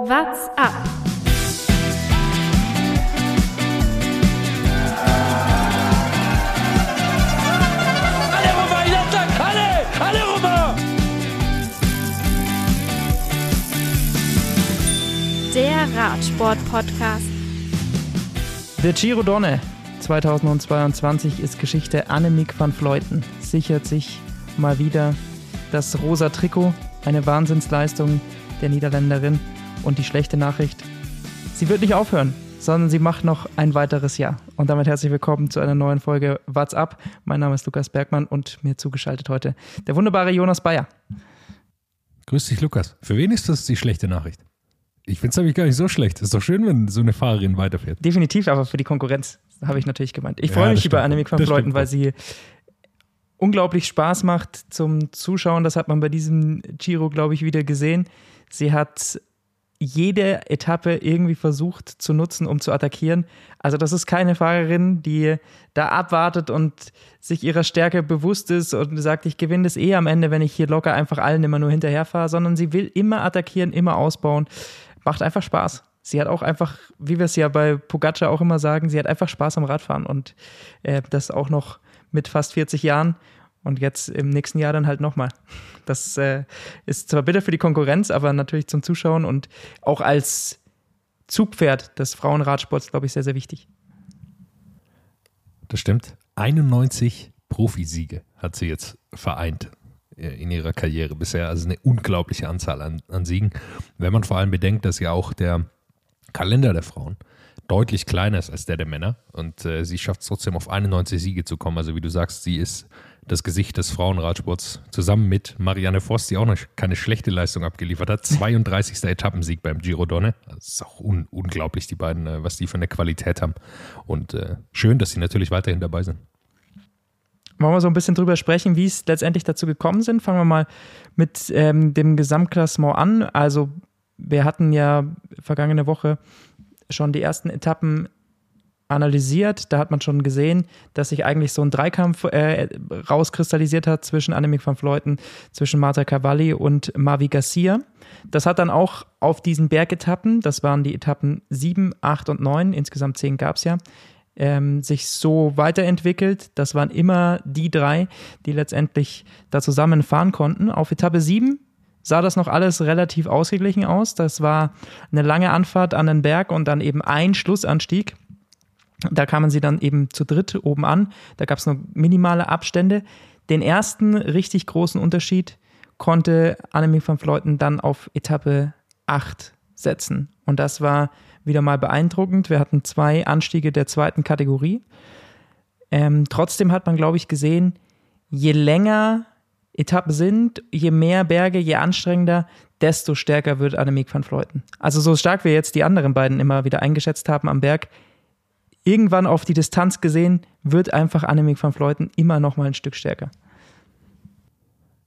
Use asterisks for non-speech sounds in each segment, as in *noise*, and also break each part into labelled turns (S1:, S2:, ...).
S1: What's up?
S2: Romain, il attaque Allez Allez Romain
S1: Der Radsport-Podcast.
S3: Der Giro Donne 2022 ist Geschichte. Annemiek van Vleuten sichert sich mal wieder das rosa Trikot. Eine Wahnsinnsleistung der Niederländerin. Und die schlechte Nachricht, sie wird nicht aufhören, sondern sie macht noch ein weiteres Jahr. Und damit herzlich willkommen zu einer neuen Folge What's Up. Mein Name ist Lukas Bergmann und mir zugeschaltet heute der wunderbare Jonas Bayer.
S4: Grüß dich, Lukas. Für wen ist das die schlechte Nachricht? Ich finde es nämlich gar nicht so schlecht. Ist doch schön, wenn so eine Fahrerin weiterfährt.
S3: Definitiv, aber für die Konkurrenz habe ich natürlich gemeint. Ich
S4: Ja,
S3: freue mich
S4: das
S3: über Annemiek van
S4: stimmt
S3: weil sie unglaublich Spaß macht zum Zuschauen. Das hat man bei diesem Giro, glaube ich, wieder gesehen. Sie hat jede Etappe irgendwie versucht zu nutzen, um zu attackieren. Also das ist keine Fahrerin, die da abwartet und sich ihrer Stärke bewusst ist und sagt, ich gewinne das eh am Ende, wenn ich hier locker einfach allen immer nur hinterherfahre, sondern sie will immer attackieren, immer ausbauen. Macht einfach Spaß. Sie hat auch einfach, wie wir es ja bei Pogacar auch immer sagen, sie hat einfach Spaß am Radfahren und äh, das auch noch mit fast 40 Jahren und jetzt im nächsten Jahr dann halt nochmal. Das äh, ist zwar bitter für die Konkurrenz, aber natürlich zum Zuschauen und auch als Zugpferd des Frauenradsports, glaube ich, sehr, sehr wichtig.
S4: Das stimmt. 91 Profisiege hat sie jetzt vereint äh, in ihrer Karriere bisher. Also eine unglaubliche Anzahl an, an Siegen. Wenn man vor allem bedenkt, dass ja auch der Kalender der Frauen deutlich kleiner ist als der der Männer und äh, sie schafft es trotzdem auf 91 Siege zu kommen. Also wie du sagst, sie ist das Gesicht des Frauenradsports zusammen mit Marianne Voss, die auch noch keine schlechte Leistung abgeliefert hat. 32. Etappensieg beim Giro Donne. Das ist auch un unglaublich, die beiden, äh, was die für eine Qualität haben. Und äh, schön, dass sie natürlich weiterhin dabei sind.
S3: Wollen wir so ein bisschen drüber sprechen, wie es letztendlich dazu gekommen sind? Fangen wir mal mit ähm, dem Gesamtklassement an. Also wir hatten ja vergangene Woche schon die ersten Etappen analysiert. Da hat man schon gesehen, dass sich eigentlich so ein Dreikampf äh, rauskristallisiert hat zwischen Annemiek van Vleuten, zwischen Marta Cavalli und Mavi Garcia. Das hat dann auch auf diesen Bergetappen, das waren die Etappen 7, 8 und 9, insgesamt 10 gab es ja, ähm, sich so weiterentwickelt. Das waren immer die drei, die letztendlich da zusammen fahren konnten. Auf Etappe 7 sah das noch alles relativ ausgeglichen aus. Das war eine lange Anfahrt an den Berg und dann eben ein Schlussanstieg. Da kamen sie dann eben zu dritt oben an. Da gab es nur minimale Abstände. Den ersten richtig großen Unterschied konnte Annemiek van Vleuten dann auf Etappe 8 setzen. Und das war wieder mal beeindruckend. Wir hatten zwei Anstiege der zweiten Kategorie. Ähm, trotzdem hat man, glaube ich, gesehen, je länger Etappen sind, je mehr Berge, je anstrengender, desto stärker wird Annemiek van Vleuten. Also so stark wir jetzt die anderen beiden immer wieder eingeschätzt haben am Berg, irgendwann auf die Distanz gesehen, wird einfach Annemiek van Vleuten immer noch mal ein Stück stärker.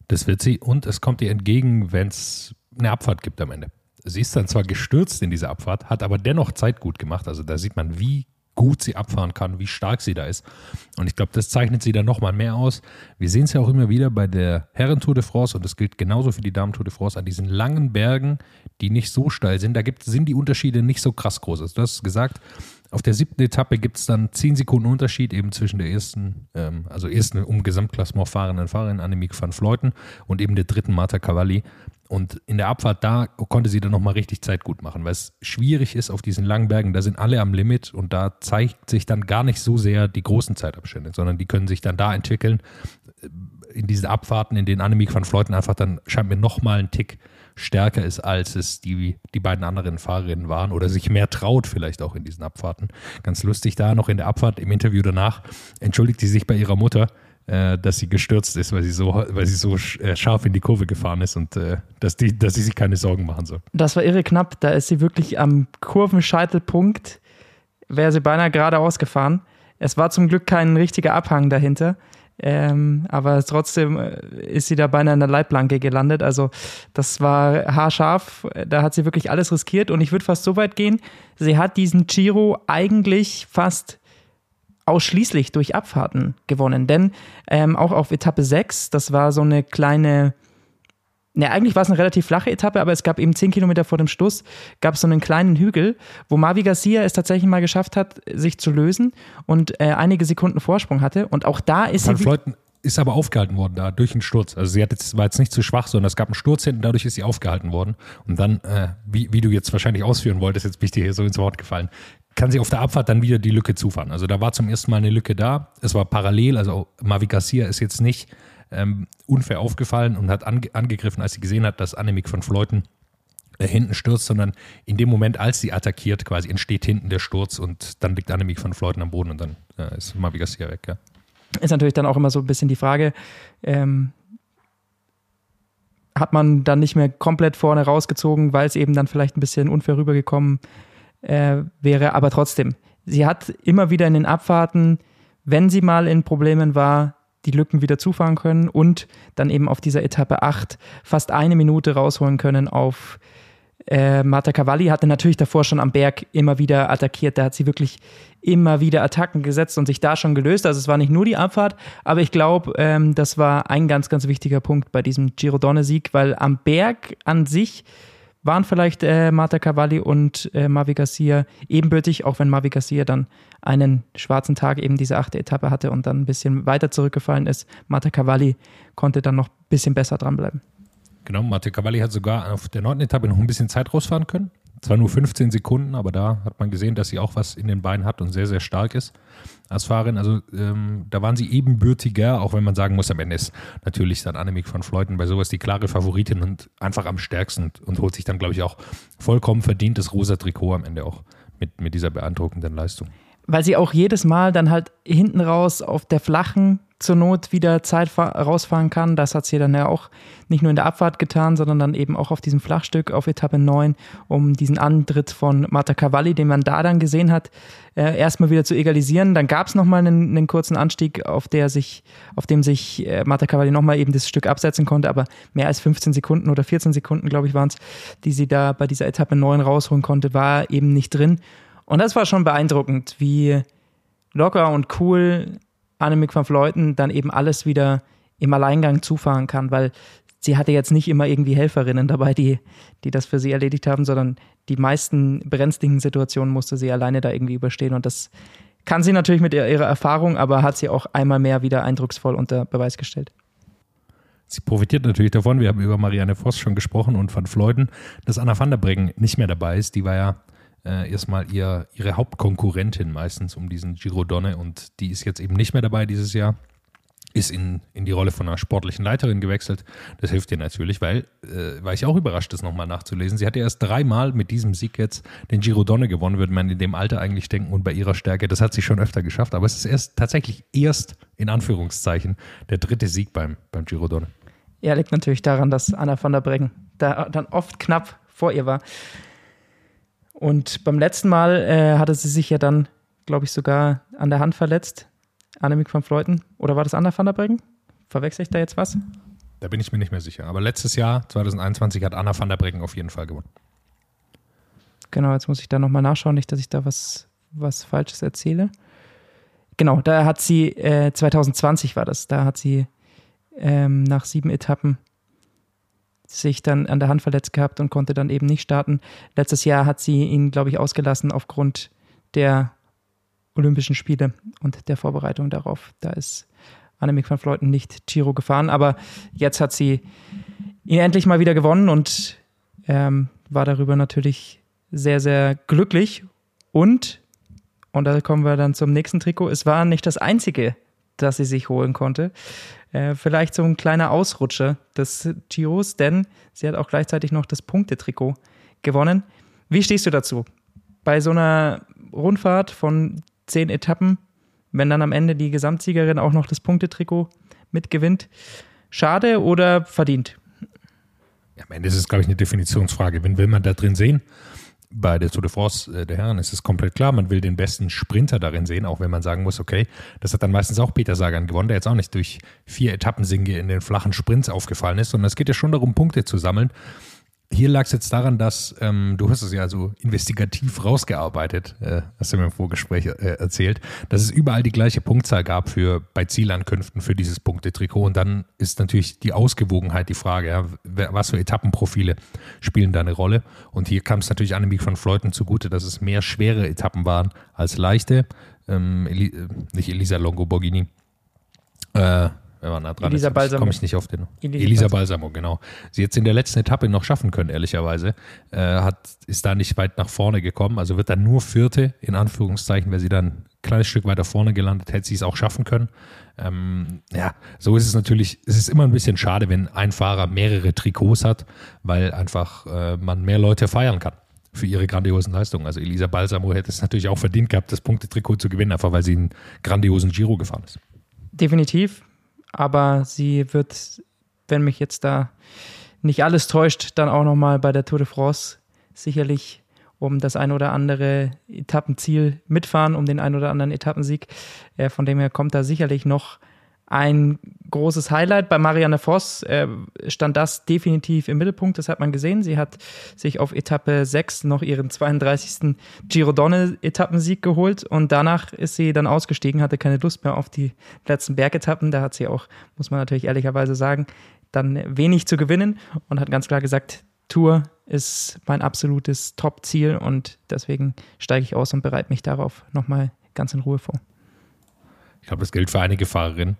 S4: Das wird sie und es kommt ihr entgegen, wenn es eine Abfahrt gibt am Ende. Sie ist dann zwar gestürzt in dieser Abfahrt, hat aber dennoch Zeit gut gemacht. Also da sieht man, wie gut sie abfahren kann, wie stark sie da ist. Und ich glaube, das zeichnet sie dann nochmal mehr aus. Wir sehen es ja auch immer wieder bei der Herren-Tour de France und das gilt genauso für die Damen-Tour de France an diesen langen Bergen, die nicht so steil sind. Da gibt, sind die Unterschiede nicht so krass groß. Also du hast gesagt, auf der siebten Etappe gibt es dann 10 Sekunden Unterschied eben zwischen der ersten, ähm, also ersten um Gesamtklassement fahrenden Fahrerin Annemiek van Vleuten und eben der dritten Marta Cavalli. Und in der Abfahrt da konnte sie dann nochmal richtig Zeit gut machen, weil es schwierig ist auf diesen langen Bergen, da sind alle am Limit und da zeigt sich dann gar nicht so sehr die großen Zeitabstände, sondern die können sich dann da entwickeln, in diesen Abfahrten, in denen Annemiek van Vleuten einfach dann scheint mir nochmal einen Tick stärker ist, als es die, die beiden anderen Fahrerinnen waren oder sich mehr traut vielleicht auch in diesen Abfahrten. Ganz lustig da noch in der Abfahrt im Interview danach entschuldigt sie sich bei ihrer Mutter, äh, dass sie gestürzt ist, weil sie so, weil sie so äh, scharf in die Kurve gefahren ist und äh, dass, die, dass sie sich keine Sorgen machen soll.
S3: Das war irre knapp. Da ist sie wirklich am Kurvenscheitelpunkt, wäre sie beinahe geradeaus gefahren. Es war zum Glück kein richtiger Abhang dahinter. Ähm, aber trotzdem äh, ist sie da beinahe in der Leitplanke gelandet. Also das war haarscharf. Da hat sie wirklich alles riskiert. Und ich würde fast so weit gehen, sie hat diesen Giro eigentlich fast ausschließlich durch Abfahrten gewonnen. Denn ähm, auch auf Etappe 6, das war so eine kleine Ne, eigentlich war es eine relativ flache Etappe, aber es gab eben zehn Kilometer vor dem Schluss, gab es so einen kleinen Hügel, wo Mavi Garcia es tatsächlich mal geschafft hat, sich zu lösen und äh, einige Sekunden Vorsprung hatte. Und auch da ist
S4: Van
S3: sie.
S4: Fleuten ist aber aufgehalten worden da durch einen Sturz. Also sie hat jetzt, war jetzt nicht zu schwach, sondern es gab einen Sturz hinten, dadurch ist sie aufgehalten worden. Und dann, äh, wie, wie du jetzt wahrscheinlich ausführen wolltest, jetzt bin ich dir hier so ins Wort gefallen, kann sie auf der Abfahrt dann wieder die Lücke zufahren. Also da war zum ersten Mal eine Lücke da. Es war parallel, also Mavi Garcia ist jetzt nicht ähm, unfair aufgefallen und hat ange angegriffen, als sie gesehen hat, dass Annemiek von Fleuten äh, hinten stürzt, sondern in dem Moment, als sie attackiert, quasi entsteht hinten der Sturz und dann liegt Annemiek von Fleuten am Boden und dann äh, ist Mavi Garcia weg. Ja.
S3: ist natürlich dann auch immer so ein bisschen die Frage, ähm, hat man dann nicht mehr komplett vorne rausgezogen, weil es eben dann vielleicht ein bisschen unfair rübergekommen äh, wäre. Aber trotzdem, sie hat immer wieder in den Abfahrten, wenn sie mal in Problemen war, die Lücken wieder zufahren können und dann eben auf dieser Etappe 8 fast eine Minute rausholen können auf äh, Marta Cavalli hatte natürlich davor schon am Berg immer wieder attackiert. Da hat sie wirklich immer wieder Attacken gesetzt und sich da schon gelöst. Also es war nicht nur die Abfahrt, aber ich glaube, ähm, das war ein ganz, ganz wichtiger Punkt bei diesem Giro Donne-Sieg, weil am Berg an sich waren vielleicht äh, Marta Cavalli und äh, Mavi Garcia ebenbürtig, auch wenn Mavi Garcia dann einen schwarzen Tag eben diese achte Etappe hatte und dann ein bisschen weiter zurückgefallen ist. Marta Cavalli konnte dann noch ein bisschen besser dranbleiben.
S4: Genau, Mate Cavalli hat sogar auf der neunten Etappe noch ein bisschen Zeit rausfahren können. Zwar nur 15 Sekunden, aber da hat man gesehen, dass sie auch was in den Beinen hat und sehr, sehr stark ist als Fahrerin. Also ähm, da waren sie ebenbürtiger, auch wenn man sagen muss, am Ende ist natürlich dann Annemiek von Fleuten bei sowas die klare Favoritin und einfach am stärksten und, und holt sich dann, glaube ich, auch vollkommen verdientes rosa Trikot am Ende auch mit, mit dieser beeindruckenden Leistung.
S3: Weil sie auch jedes Mal dann halt hinten raus auf der flachen zur Not wieder Zeit rausfahren kann. Das hat sie dann ja auch nicht nur in der Abfahrt getan, sondern dann eben auch auf diesem Flachstück auf Etappe 9, um diesen Antritt von Marta Cavalli, den man da dann gesehen hat, äh, erstmal wieder zu egalisieren. Dann gab es nochmal einen, einen kurzen Anstieg, auf, der sich, auf dem sich äh, Marta Cavalli nochmal eben das Stück absetzen konnte, aber mehr als 15 Sekunden oder 14 Sekunden, glaube ich, waren es, die sie da bei dieser Etappe 9 rausholen konnte, war eben nicht drin. Und das war schon beeindruckend, wie locker und cool Annemiek van Vleuten dann eben alles wieder im Alleingang zufahren kann, weil sie hatte jetzt nicht immer irgendwie Helferinnen dabei, die, die das für sie erledigt haben, sondern die meisten brenzligen Situationen musste sie alleine da irgendwie überstehen. Und das kann sie natürlich mit ihrer Erfahrung, aber hat sie auch einmal mehr wieder eindrucksvoll unter Beweis gestellt.
S4: Sie profitiert natürlich davon, wir haben über Marianne Voss schon gesprochen und Van Fleuten, dass Anna van der Breggen nicht mehr dabei ist. Die war ja äh, erstmal ihr, ihre Hauptkonkurrentin meistens um diesen Giro Donne und die ist jetzt eben nicht mehr dabei dieses Jahr. Ist in, in die Rolle von einer sportlichen Leiterin gewechselt. Das hilft ihr natürlich, weil, äh, war ich auch überrascht, das nochmal nachzulesen. Sie hat ja erst dreimal mit diesem Sieg jetzt den Giro Donne gewonnen, würde man in dem Alter eigentlich denken und bei ihrer Stärke. Das hat sie schon öfter geschafft, aber es ist erst tatsächlich erst in Anführungszeichen der dritte Sieg beim, beim Giro Donne.
S3: Ja, liegt natürlich daran, dass Anna van der Breggen da dann oft knapp vor ihr war. Und beim letzten Mal äh, hatte sie sich ja dann, glaube ich, sogar an der Hand verletzt. Annemiek van Fleuten. Oder war das Anna van der Breggen? Verwechsel ich da jetzt was?
S4: Da bin ich mir nicht mehr sicher. Aber letztes Jahr, 2021, hat Anna van der Breggen auf jeden Fall gewonnen.
S3: Genau, jetzt muss ich da nochmal nachschauen, nicht, dass ich da was, was Falsches erzähle. Genau, da hat sie, äh, 2020 war das, da hat sie ähm, nach sieben Etappen sich dann an der Hand verletzt gehabt und konnte dann eben nicht starten. Letztes Jahr hat sie ihn, glaube ich, ausgelassen aufgrund der Olympischen Spiele und der Vorbereitung darauf. Da ist Annemiek van Fleuten nicht Giro gefahren, aber jetzt hat sie ihn endlich mal wieder gewonnen und ähm, war darüber natürlich sehr, sehr glücklich. Und, und da kommen wir dann zum nächsten Trikot, es war nicht das einzige, das sie sich holen konnte. Äh, vielleicht so ein kleiner Ausrutscher des Giros, denn sie hat auch gleichzeitig noch das Punktetrikot gewonnen. Wie stehst du dazu? Bei so einer Rundfahrt von zehn Etappen, wenn dann am Ende die Gesamtsiegerin auch noch das Punktetrikot mitgewinnt, schade oder verdient?
S4: Am Ende ist es, glaube ich, eine Definitionsfrage. Wen will man da drin sehen? Bei der Tour de France äh, der Herren ist es komplett klar, man will den besten Sprinter darin sehen, auch wenn man sagen muss, okay, das hat dann meistens auch Peter Sagan gewonnen, der jetzt auch nicht durch vier Etappensinge in den flachen Sprints aufgefallen ist, sondern es geht ja schon darum, Punkte zu sammeln. Hier lag es jetzt daran, dass ähm, du hast es ja so investigativ rausgearbeitet, äh, hast du mir im Vorgespräch äh, erzählt, dass es überall die gleiche Punktzahl gab für bei Zielankünften für dieses Punktetrikot. Und dann ist natürlich die Ausgewogenheit die Frage, ja, was für Etappenprofile spielen da eine Rolle. Und hier kam es natürlich Annemiek von Fleuten zugute, dass es mehr schwere Etappen waren als leichte. Ähm, Eli äh, nicht Elisa Longo Borghini. Äh, wenn man nah dran
S3: Elisa
S4: ist,
S3: Balsamo.
S4: komme ich nicht auf den.
S3: Elisa
S4: Elisa, Balsamo, genau. Sie jetzt in der letzten Etappe noch schaffen können, ehrlicherweise. Äh, hat, ist da nicht weit nach vorne gekommen, also wird dann nur Vierte, in Anführungszeichen, wäre sie dann ein kleines Stück weiter vorne gelandet, hätte sie es auch schaffen können. Ähm, ja, so ist es natürlich, es ist immer ein bisschen schade, wenn ein Fahrer mehrere Trikots hat, weil einfach äh, man mehr Leute feiern kann für ihre grandiosen Leistungen. Also Elisa Balsamo hätte es natürlich auch verdient gehabt, das Punktetrikot zu gewinnen, einfach weil sie einen grandiosen Giro gefahren ist.
S3: Definitiv. Aber sie wird, wenn mich jetzt da nicht alles täuscht, dann auch nochmal bei der Tour de France sicherlich um das ein oder andere Etappenziel mitfahren, um den ein oder anderen Etappensieg. Äh, von dem her kommt da sicherlich noch ein großes Highlight. Bei Marianne Voss äh, stand das definitiv im Mittelpunkt, das hat man gesehen. Sie hat sich auf Etappe 6 noch ihren 32. Giro Donne Etappensieg geholt und danach ist sie dann ausgestiegen, hatte keine Lust mehr auf die letzten Bergetappen. Da hat sie auch, muss man natürlich ehrlicherweise sagen, dann wenig zu gewinnen und hat ganz klar gesagt, Tour ist mein absolutes Top-Ziel und deswegen steige ich aus und bereite mich darauf nochmal ganz in Ruhe vor.
S4: Ich glaube, das gilt für einige Fahrerinnen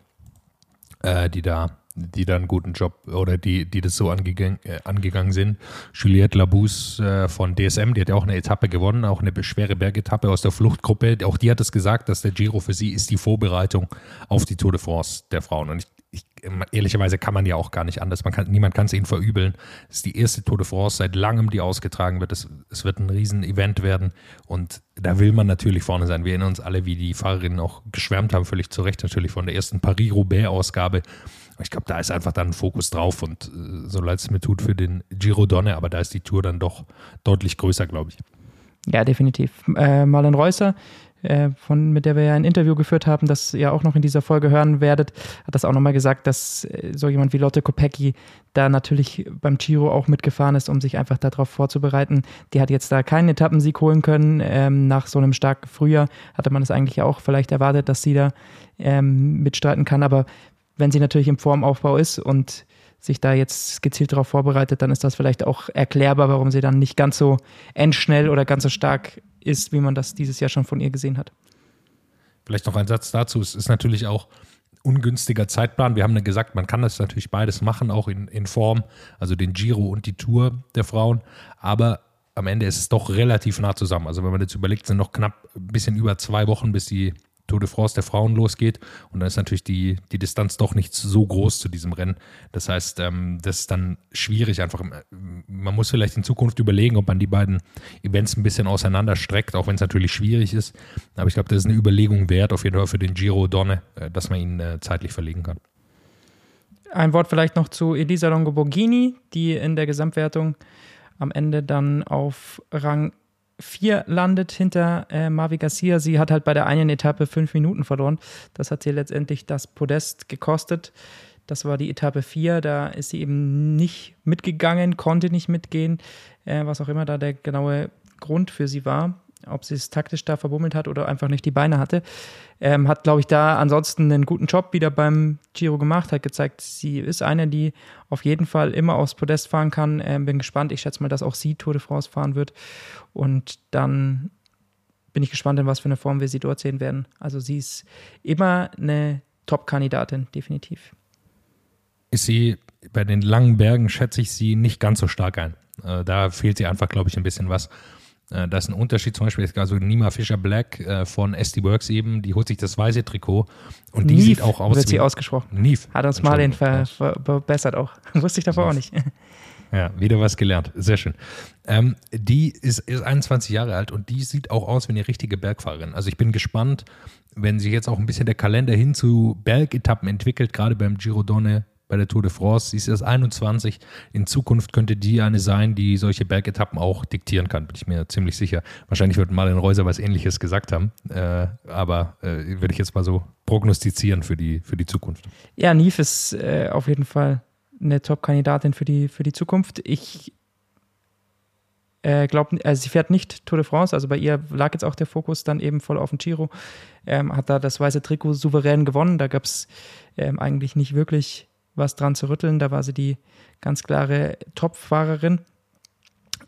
S4: äh, die da die da einen guten Job oder die, die das so angegangen, äh, angegangen sind. Juliette Labous äh, von DSM, die hat ja auch eine Etappe gewonnen, auch eine schwere Bergetappe aus der Fluchtgruppe. Auch die hat es gesagt, dass der Giro für sie ist die Vorbereitung auf die Tour de France der Frauen. Und ich, ich, ehrlicherweise kann man ja auch gar nicht anders. Man kann, niemand kann es ihnen verübeln. Es ist die erste Tour de France seit langem, die ausgetragen wird. Es, es wird ein Riesen-Event werden und da will man natürlich vorne sein. Wir erinnern uns alle, wie die Fahrerinnen auch geschwärmt haben, völlig zu Recht natürlich von der ersten Paris-Roubaix-Ausgabe. Ich glaube, da ist einfach dann ein Fokus drauf und äh, so leid es mir tut für den Giro Donne, aber da ist die Tour dann doch deutlich größer, glaube ich.
S3: Ja, definitiv. Äh, Marlen Reusser, äh, von, mit der wir ja ein Interview geführt haben, das ihr auch noch in dieser Folge hören werdet, hat das auch nochmal gesagt, dass äh, so jemand wie Lotte Kopecki da natürlich beim Giro auch mitgefahren ist, um sich einfach darauf vorzubereiten. Die hat jetzt da keinen Etappensieg holen können. Ähm, nach so einem starken Frühjahr hatte man es eigentlich auch vielleicht erwartet, dass sie da ähm, mitstreiten kann, aber wenn sie natürlich im Formaufbau ist und sich da jetzt gezielt darauf vorbereitet, dann ist das vielleicht auch erklärbar, warum sie dann nicht ganz so endschnell oder ganz so stark ist, wie man das dieses Jahr schon von ihr gesehen hat.
S4: Vielleicht noch ein Satz dazu. Es ist natürlich auch ungünstiger Zeitplan. Wir haben ja gesagt, man kann das natürlich beides machen, auch in, in Form, also den Giro und die Tour der Frauen. Aber am Ende ist es doch relativ nah zusammen. Also wenn man jetzt überlegt, sind noch knapp ein bisschen über zwei Wochen, bis die Tour de France der Frauen losgeht. Und dann ist natürlich die, die Distanz doch nicht so groß zu diesem Rennen. Das heißt, ähm, das ist dann schwierig einfach. Man muss vielleicht in Zukunft überlegen, ob man die beiden Events ein bisschen auseinander streckt, auch wenn es natürlich schwierig ist. Aber ich glaube, das ist eine Überlegung wert, auf jeden Fall für den Giro Donne, äh, dass man ihn äh, zeitlich verlegen kann.
S3: Ein Wort vielleicht noch zu Elisa Longo Borghini, die in der Gesamtwertung am Ende dann auf Rang 4 landet hinter äh, Mavi Garcia. Sie hat halt bei der einen Etappe fünf Minuten verloren. Das hat sie letztendlich das Podest gekostet. Das war die Etappe 4. Da ist sie eben nicht mitgegangen, konnte nicht mitgehen, äh, was auch immer da der genaue Grund für sie war ob sie es taktisch da verbummelt hat oder einfach nicht die Beine hatte. Ähm, hat, glaube ich, da ansonsten einen guten Job wieder beim Giro gemacht, hat gezeigt, sie ist eine, die auf jeden Fall immer aufs Podest fahren kann. Ähm, bin gespannt. Ich schätze mal, dass auch sie Tour de France fahren wird. Und dann bin ich gespannt, in was für eine Form wir sie dort sehen werden. Also sie ist immer eine Top-Kandidatin, definitiv.
S4: Ist sie bei den langen Bergen, schätze ich sie nicht ganz so stark ein. Äh, da fehlt sie einfach, glaube ich, ein bisschen was. Äh, da ist ein Unterschied, zum Beispiel also Nima Fischer Black äh, von SD Works eben, die holt sich das weiße Trikot und die
S3: Neve
S4: sieht auch aus
S3: wird sie ausgesprochen.
S4: Neve.
S3: Hat uns Marlin ver, ver, verbessert auch. *laughs* Wusste ich davor auch nicht. *laughs*
S4: Ja, wieder was gelernt. Sehr schön. Ähm, die ist, ist 21 Jahre alt und die sieht auch aus wie eine richtige Bergfahrerin. Also ich bin gespannt, wenn sich jetzt auch ein bisschen der Kalender hin zu Bergetappen entwickelt, gerade beim Giro Donne bei der Tour de France. Sie ist erst 21. In Zukunft könnte die eine sein, die solche Bergetappen auch diktieren kann, bin ich mir ziemlich sicher. Wahrscheinlich wird Marlon Reuser was ähnliches gesagt haben, äh, aber äh, würde ich jetzt mal so prognostizieren für die, für die Zukunft.
S3: Ja, Neve ist äh, auf jeden Fall eine Top-Kandidatin für die, für die Zukunft. Ich äh, glaubt, also sie fährt nicht Tour de France, also bei ihr lag jetzt auch der Fokus dann eben voll auf dem Giro, ähm, hat da das weiße Trikot souverän gewonnen, da gab es ähm, eigentlich nicht wirklich was dran zu rütteln, da war sie die ganz klare Top-Fahrerin.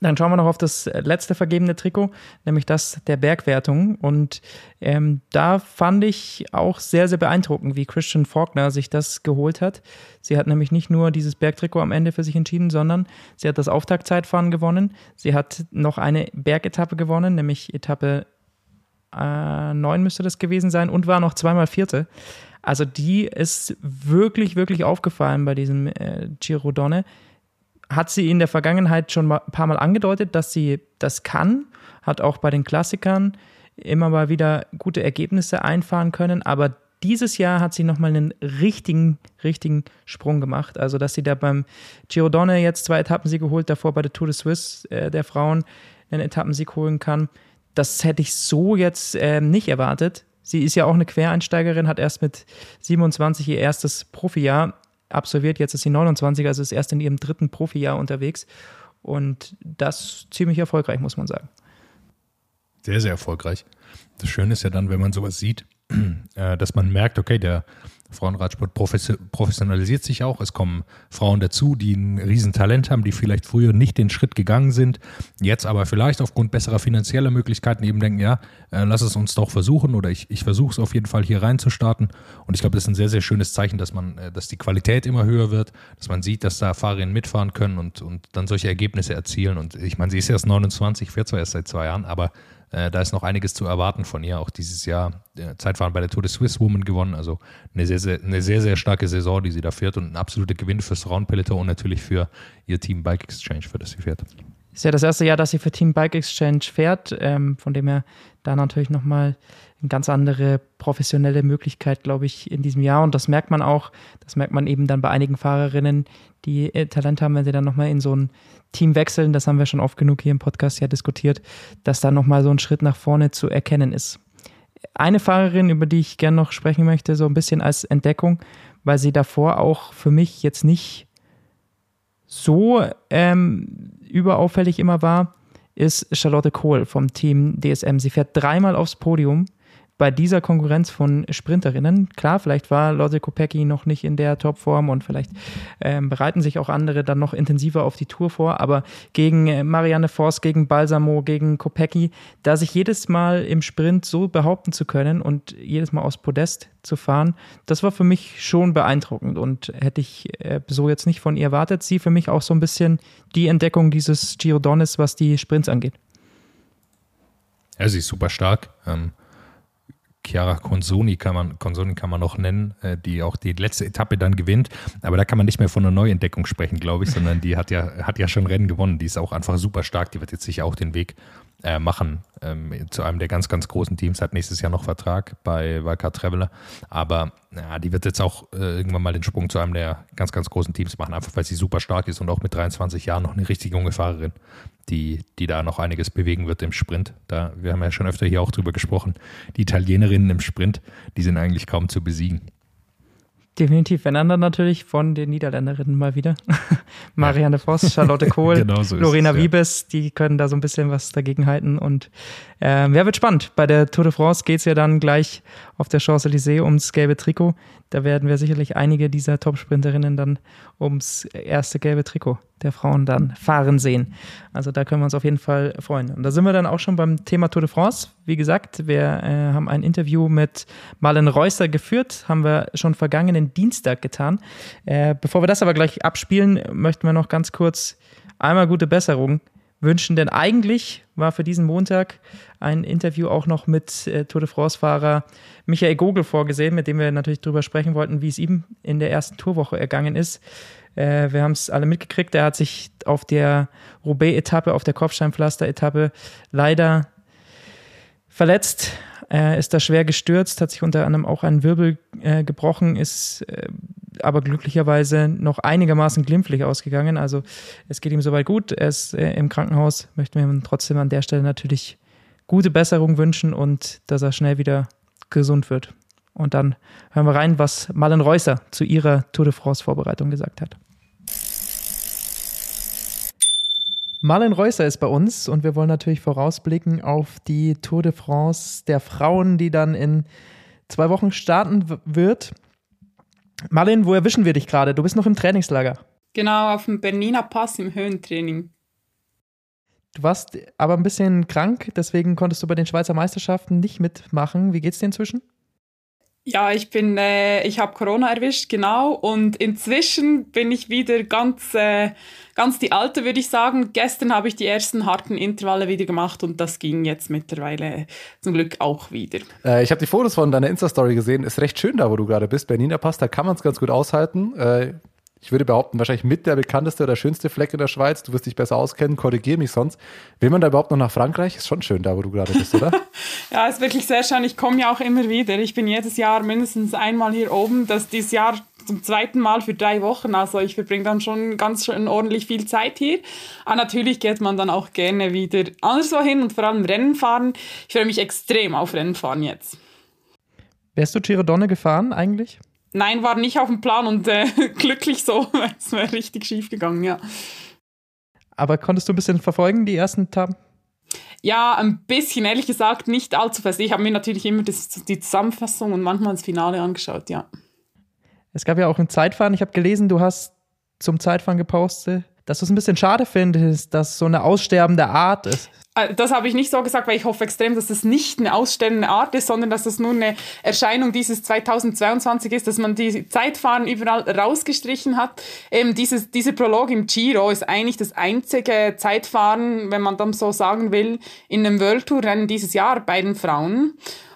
S3: Dann schauen wir noch auf das letzte vergebene Trikot, nämlich das der Bergwertung. Und ähm, da fand ich auch sehr, sehr beeindruckend, wie Christian Faulkner sich das geholt hat. Sie hat nämlich nicht nur dieses Bergtrikot am Ende für sich entschieden, sondern sie hat das Auftaktzeitfahren gewonnen. Sie hat noch eine Bergetappe gewonnen, nämlich Etappe äh, 9 müsste das gewesen sein und war noch zweimal Vierte. Also die ist wirklich, wirklich aufgefallen bei diesem äh, Giro Donne hat sie in der Vergangenheit schon ein paar Mal angedeutet, dass sie das kann, hat auch bei den Klassikern immer mal wieder gute Ergebnisse einfahren können, aber dieses Jahr hat sie nochmal einen richtigen, richtigen Sprung gemacht. Also, dass sie da beim Giro Donne jetzt zwei Etappensieg geholt, davor bei der Tour de Suisse äh, der Frauen einen Etappensieg holen kann, das hätte ich so jetzt äh, nicht erwartet. Sie ist ja auch eine Quereinsteigerin, hat erst mit 27 ihr erstes Profijahr absolviert. Jetzt ist sie 29, also ist erst in ihrem dritten Profijahr unterwegs. Und das ziemlich erfolgreich, muss man sagen.
S4: Sehr, sehr erfolgreich. Das Schöne ist ja dann, wenn man sowas sieht, *clears throat* äh, dass man merkt, okay, der Frauenradsport professionalisiert sich auch. Es kommen Frauen dazu, die ein Riesentalent haben, die vielleicht früher nicht den Schritt gegangen sind, jetzt aber vielleicht aufgrund besserer finanzieller Möglichkeiten eben denken, ja, äh, lass es uns doch versuchen oder ich, ich versuche es auf jeden Fall hier reinzustarten. Und ich glaube, das ist ein sehr, sehr schönes Zeichen, dass man, äh, dass die Qualität immer höher wird, dass man sieht, dass da Fahrerinnen mitfahren können und, und dann solche Ergebnisse erzielen. Und ich meine, sie ist erst 29, fährt zwar erst seit zwei Jahren, aber äh, da ist noch einiges zu erwarten von ihr. Auch dieses Jahr äh, Zeitfahren bei der Tour de Swiss Woman gewonnen. Also eine sehr, sehr, eine sehr, sehr starke Saison, die sie da fährt und ein absoluter Gewinn fürs Roundpeloton und natürlich für ihr Team Bike Exchange, für das sie fährt.
S3: Ist ja das erste Jahr, dass sie für Team Bike Exchange fährt, ähm, von dem her da natürlich nochmal eine ganz andere professionelle Möglichkeit, glaube ich, in diesem Jahr. Und das merkt man auch, das merkt man eben dann bei einigen Fahrerinnen, die äh, Talent haben, wenn sie dann nochmal in so ein Team wechseln. Das haben wir schon oft genug hier im Podcast ja diskutiert, dass da nochmal so ein Schritt nach vorne zu erkennen ist. Eine Fahrerin, über die ich gerne noch sprechen möchte, so ein bisschen als Entdeckung, weil sie davor auch für mich jetzt nicht so ähm, überauffällig immer war, ist Charlotte Kohl vom Team DSM. Sie fährt dreimal aufs Podium bei dieser Konkurrenz von Sprinterinnen. Klar, vielleicht war Lotte Kopecki noch nicht in der Topform und vielleicht ähm, bereiten sich auch andere dann noch intensiver auf die Tour vor, aber gegen äh, Marianne Voss, gegen Balsamo, gegen Kopecki, da sich jedes Mal im Sprint so behaupten zu können und jedes Mal aufs Podest zu fahren, das war für mich schon beeindruckend und hätte ich äh, so jetzt nicht von ihr erwartet. Sie für mich auch so ein bisschen die Entdeckung dieses Giro Donis, was die Sprints angeht.
S4: Ja, sie ist super stark. Ähm Chiara Consoni kann man, Consoni kann man noch nennen, äh, die auch die letzte Etappe dann gewinnt. Aber da kann man nicht mehr von einer Neuentdeckung sprechen, glaube ich, sondern die hat ja, hat ja schon Rennen gewonnen. Die ist auch einfach super stark. Die wird jetzt sicher auch den Weg äh, machen ähm, zu einem der ganz, ganz großen Teams. Hat nächstes Jahr noch Vertrag bei Wildcard Traveler. Aber ja, die wird jetzt auch äh, irgendwann mal den Sprung zu einem der ganz, ganz großen Teams machen, einfach weil sie super stark ist und auch mit 23 Jahren noch eine richtig junge Fahrerin die, die da noch einiges bewegen wird im Sprint. Da, wir haben ja schon öfter hier auch drüber gesprochen. Die Italienerinnen im Sprint, die sind eigentlich kaum zu besiegen.
S3: Definitiv. Wenn dann natürlich von den Niederländerinnen mal wieder. *laughs* Marianne Voss, Charlotte *laughs* Kohl, genau so Lorena es, ja. Wiebes, die können da so ein bisschen was dagegen halten. Und äh, ja, wird spannend. Bei der Tour de France geht es ja dann gleich auf der Champs-Élysées ums gelbe Trikot. Da werden wir sicherlich einige dieser Top-Sprinterinnen dann ums erste gelbe Trikot der Frauen dann fahren sehen. Also da können wir uns auf jeden Fall freuen. Und da sind wir dann auch schon beim Thema Tour de France. Wie gesagt, wir äh, haben ein Interview mit Marlen Reusser geführt, haben wir schon vergangenen Dienstag getan. Äh, bevor wir das aber gleich abspielen, möchten wir noch ganz kurz einmal gute Besserung wünschen, denn eigentlich war für diesen Montag ein Interview auch noch mit äh, Tour de France-Fahrer Michael Gogel vorgesehen, mit dem wir natürlich darüber sprechen wollten, wie es ihm in der ersten Tourwoche ergangen ist. Äh, wir haben es alle mitgekriegt, er hat sich auf der Roubaix-Etappe, auf der Kopfsteinpflaster-Etappe leider verletzt, äh, ist da schwer gestürzt, hat sich unter anderem auch einen Wirbel äh, gebrochen, ist äh, aber glücklicherweise noch einigermaßen glimpflich ausgegangen. Also es geht ihm soweit gut. Er ist äh, im Krankenhaus. Möchten wir ihm trotzdem an der Stelle natürlich gute Besserung wünschen und dass er schnell wieder gesund wird. Und dann hören wir rein, was Malen Reusser zu ihrer Tour de France Vorbereitung gesagt hat. Marlen Reusser ist bei uns und wir wollen natürlich vorausblicken auf die Tour de France der Frauen, die dann in zwei Wochen starten wird. Marlen, wo erwischen wir dich gerade? Du bist noch im Trainingslager.
S5: Genau, auf dem Berniner Pass im Höhentraining.
S3: Du warst aber ein bisschen krank, deswegen konntest du bei den Schweizer Meisterschaften nicht mitmachen. Wie geht's dir inzwischen?
S5: Ja, ich bin, äh, ich habe Corona erwischt, genau. Und inzwischen bin ich wieder ganz, äh, ganz die alte, würde ich sagen. Gestern habe ich die ersten harten Intervalle wieder gemacht und das ging jetzt mittlerweile zum Glück auch wieder.
S6: Äh, ich habe die Fotos von deiner Insta-Story gesehen. Ist recht schön da, wo du gerade bist. Berliner Pass, da kann man es ganz gut aushalten. Ich würde behaupten, wahrscheinlich mit der bekannteste oder schönste Fleck in der Schweiz. Du wirst dich besser auskennen, korrigier mich sonst. Will man da überhaupt noch nach Frankreich? Ist schon schön da, wo du gerade bist, oder? *laughs*
S5: ja, ist wirklich sehr schön. Ich komme ja auch immer wieder. Ich bin jedes Jahr mindestens einmal hier oben. Das dieses Jahr zum zweiten Mal für drei Wochen. Also ich verbringe dann schon ganz schön ordentlich viel Zeit hier. Aber natürlich geht man dann auch gerne wieder anderswo hin und vor allem Rennen fahren. Ich freue mich extrem auf Rennen fahren jetzt.
S3: Wärst du Girodonne gefahren eigentlich?
S5: Nein, war nicht auf dem Plan und äh, *laughs* glücklich so. *laughs* es wäre richtig schief gegangen, ja.
S3: Aber konntest du ein bisschen verfolgen, die ersten Etappen?
S5: Ja, ein bisschen, ehrlich gesagt, nicht allzu fest. Ich habe mir natürlich immer das, die Zusammenfassung und manchmal das Finale angeschaut, ja.
S3: Es gab ja auch ein Zeitfahren. Ich habe gelesen, du hast zum Zeitfahren gepostet, dass du es ein bisschen schade findest, dass so eine aussterbende Art ist.
S5: Äh, das habe ich nicht so gesagt, weil ich hoffe extrem, dass es nicht eine ausstellende Art ist, sondern dass es nur eine Erscheinung dieses 2022 ist, dass man die Zeitfahren überall rausgestrichen hat. Ähm, dieses, diese Prolog im Giro ist eigentlich das einzige Zeitfahren, wenn man dann so sagen will, in einem World Tour Rennen dieses Jahr bei den Frauen.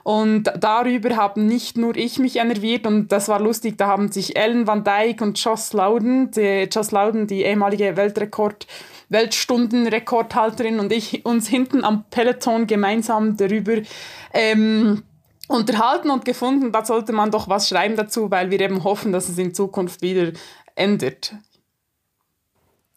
S5: Und darüber haben nicht nur ich mich enerviert und das war lustig, da haben sich Ellen Van Dijk und Joss Loudon, die, Joss Loudon, die ehemalige Weltrekord Weltstundenrekordhalterin und ich uns hinten am Peloton gemeinsam darüber ähm, unterhalten und gefunden, da sollte man doch was schreiben dazu, weil wir eben hoffen, dass es in Zukunft wieder ändert.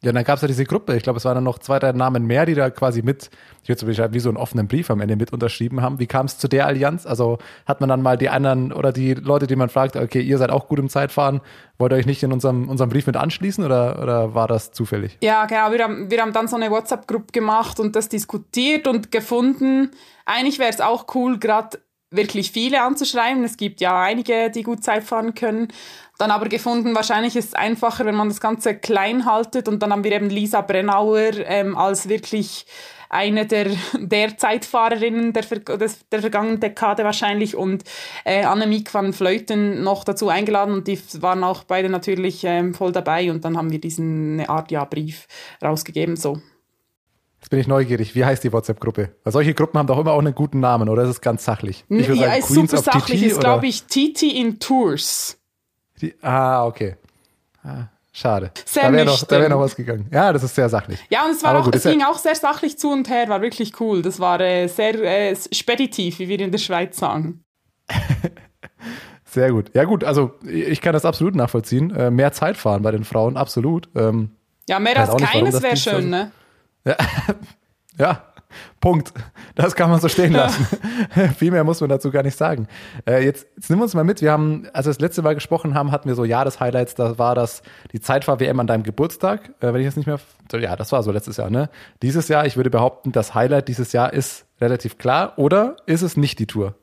S6: Ja, dann gab es ja diese Gruppe. Ich glaube, es waren dann noch zwei, drei Namen mehr, die da quasi mit, ich würde es beschreiben, wie so einen offenen Brief am Ende mit unterschrieben haben. Wie kam es zu der Allianz? Also hat man dann mal die anderen oder die Leute, die man fragt, okay, ihr seid auch gut im Zeitfahren, wollt ihr euch nicht in unserem, unserem Brief mit anschließen oder, oder war das zufällig?
S5: Ja, genau. Wir haben, wir haben dann so eine WhatsApp-Gruppe gemacht und das diskutiert und gefunden. Eigentlich wäre es auch cool, gerade wirklich viele anzuschreiben. Es gibt ja einige, die gut Zeit fahren können. Dann aber gefunden, wahrscheinlich ist es einfacher, wenn man das Ganze klein haltet. Und dann haben wir eben Lisa Brennauer ähm, als wirklich eine der, der Zeitfahrerinnen der, des, der vergangenen Dekade wahrscheinlich und äh, Annemiek van Vleuten noch dazu eingeladen und die waren auch beide natürlich ähm, voll dabei und dann haben wir diesen eine Art ja Brief rausgegeben so.
S6: Jetzt bin ich neugierig. Wie heißt die WhatsApp-Gruppe? Weil solche Gruppen haben doch immer auch einen guten Namen, oder ist es ganz sachlich?
S5: Ich würde ja, sagen, ist Queens super sachlich. ist, glaube ich, TT in Tours.
S6: Die, ah, okay. Ah, schade. Sehr da wäre noch, wär noch was gegangen. Ja, das ist sehr sachlich.
S5: Ja, und es, war auch, es ging auch sehr sachlich zu und her, war wirklich cool. Das war äh, sehr äh, speditiv, wie wir in der Schweiz sagen. *laughs*
S6: sehr gut. Ja, gut, also ich kann das absolut nachvollziehen. Äh, mehr Zeit fahren bei den Frauen, absolut. Ähm,
S5: ja, mehr als keines wäre schön, ne?
S6: Ja, *laughs* ja, Punkt. Das kann man so stehen lassen. *laughs* Viel mehr muss man dazu gar nicht sagen. Äh, jetzt, jetzt nimm uns mal mit. Wir haben, als wir das letzte Mal gesprochen haben, hatten wir so Jahreshighlights. Da war das die Zeitfahr-WM an deinem Geburtstag. Äh, wenn ich jetzt nicht mehr, ja, das war so letztes Jahr, ne? Dieses Jahr, ich würde behaupten, das Highlight dieses Jahr ist relativ klar. Oder ist es nicht die Tour?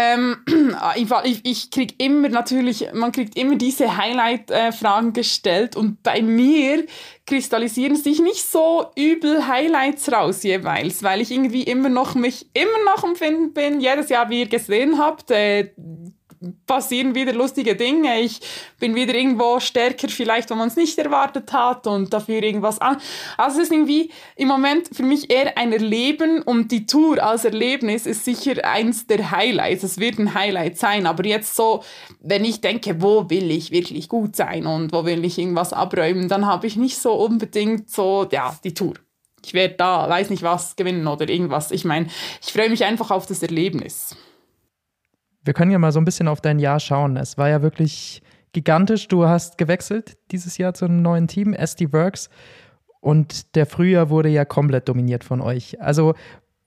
S5: Ähm, *clears throat* ich, ich krieg immer natürlich, man kriegt immer diese Highlight-Fragen gestellt und bei mir kristallisieren sich nicht so übel Highlights raus jeweils, weil ich irgendwie immer noch mich immer noch empfinden bin, jedes Jahr, wie ihr gesehen habt, äh, passieren wieder lustige Dinge. Ich bin wieder irgendwo stärker, vielleicht, wenn man es nicht erwartet hat und dafür irgendwas an. Also es ist irgendwie im Moment für mich eher ein Erleben und die Tour als Erlebnis ist sicher eins der Highlights. Es wird ein Highlight sein, aber jetzt so, wenn ich denke, wo will ich wirklich gut sein und wo will ich irgendwas abräumen, dann habe ich nicht so unbedingt so, ja, die Tour ich werde da, weiß nicht was, gewinnen oder irgendwas. Ich meine, ich freue mich einfach auf das Erlebnis.
S3: Wir können ja mal so ein bisschen auf dein Jahr schauen. Es war ja wirklich gigantisch. Du hast gewechselt dieses Jahr zu einem neuen Team, SD Works. Und der Frühjahr wurde ja komplett dominiert von euch. Also